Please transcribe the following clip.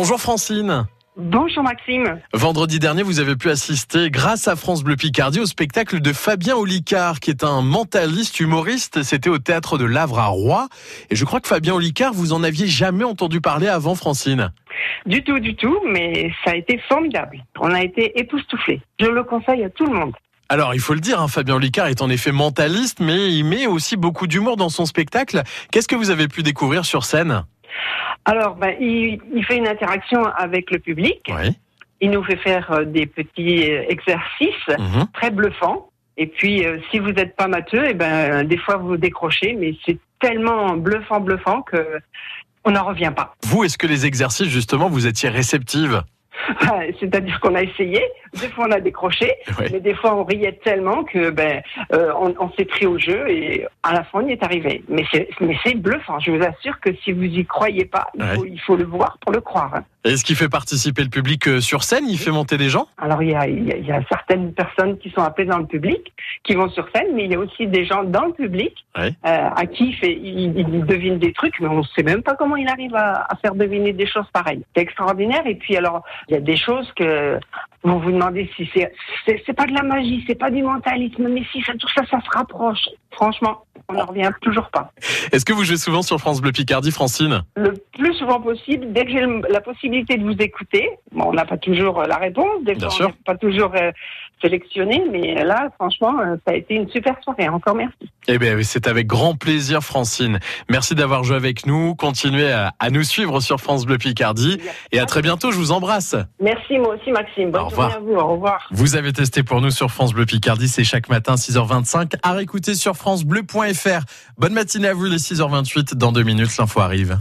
Bonjour Francine. Bonjour Maxime. Vendredi dernier, vous avez pu assister, grâce à France Bleu Picardie, au spectacle de Fabien Olicard, qui est un mentaliste humoriste. C'était au théâtre de Lavre à Roy. Et je crois que Fabien Olicard, vous en aviez jamais entendu parler avant, Francine. Du tout, du tout, mais ça a été formidable. On a été époustouflés. Je le conseille à tout le monde. Alors, il faut le dire, hein, Fabien Olicard est en effet mentaliste, mais il met aussi beaucoup d'humour dans son spectacle. Qu'est-ce que vous avez pu découvrir sur scène? Alors, ben, il, il fait une interaction avec le public. Oui. Il nous fait faire euh, des petits euh, exercices Mhm. très bluffants. Et puis, euh, si vous n'êtes pas matheux, eh ben, des fois vous décrochez, mais c'est tellement bluffant, bluffant que on n'en revient pas. Vous, est-ce que les exercices, justement, vous étiez réceptive? C'est-à-dire qu'on a essayé, des fois on a décroché, Ouais. mais des fois on riait tellement que ben euh, on, on s'est pris au jeu et à la fin on y est arrivé. Mais c'est mais c'est bluffant. Je vous assure que si vous y croyez pas, il, Ouais. faut, il faut le voir pour le croire. hein. Est-ce qu'il fait participer le public euh, sur scène? Il fait monter des gens? Alors il y a, il y a- il y a certaines personnes qui sont appelées dans le public, qui vont sur scène, mais il y a aussi des gens dans le public Ouais. euh, à qui il, fait, il, il devine des trucs, mais on ne sait même pas comment il arrive à, à faire deviner des choses pareilles. C'est extraordinaire. Et puis alors, il y a des choses que vous vous demandez si c'est c'est pas de la magie, c'est pas du mentalisme, mais si ça tout ça, ça se rapproche. Franchement, on n'en revient toujours pas. Est-ce que vous jouez souvent sur France Bleu Picardie, Francine? Le plus souvent possible, dès que j'ai la possibilité de vous écouter, bon, on n'a pas toujours euh, la réponse, des Bien fois sûr. on pas toujours euh, sélectionné, mais là, franchement, euh, ça a été une super soirée. Encore merci. Eh bien, c'est avec grand plaisir, Francine. Merci d'avoir joué avec nous. Continuez à, à nous suivre sur France Bleu Picardie. Et à très bientôt, je vous embrasse. Merci moi aussi Maxime. Bonne Au revoir. journée à vous. Au revoir. Vous avez testé pour nous sur France Bleu Picardie, c'est chaque matin 6h25 à réécouter sur francebleu.fr. Bonne matinée à vous les 6h28. Dans deux minutes, l'info arrive.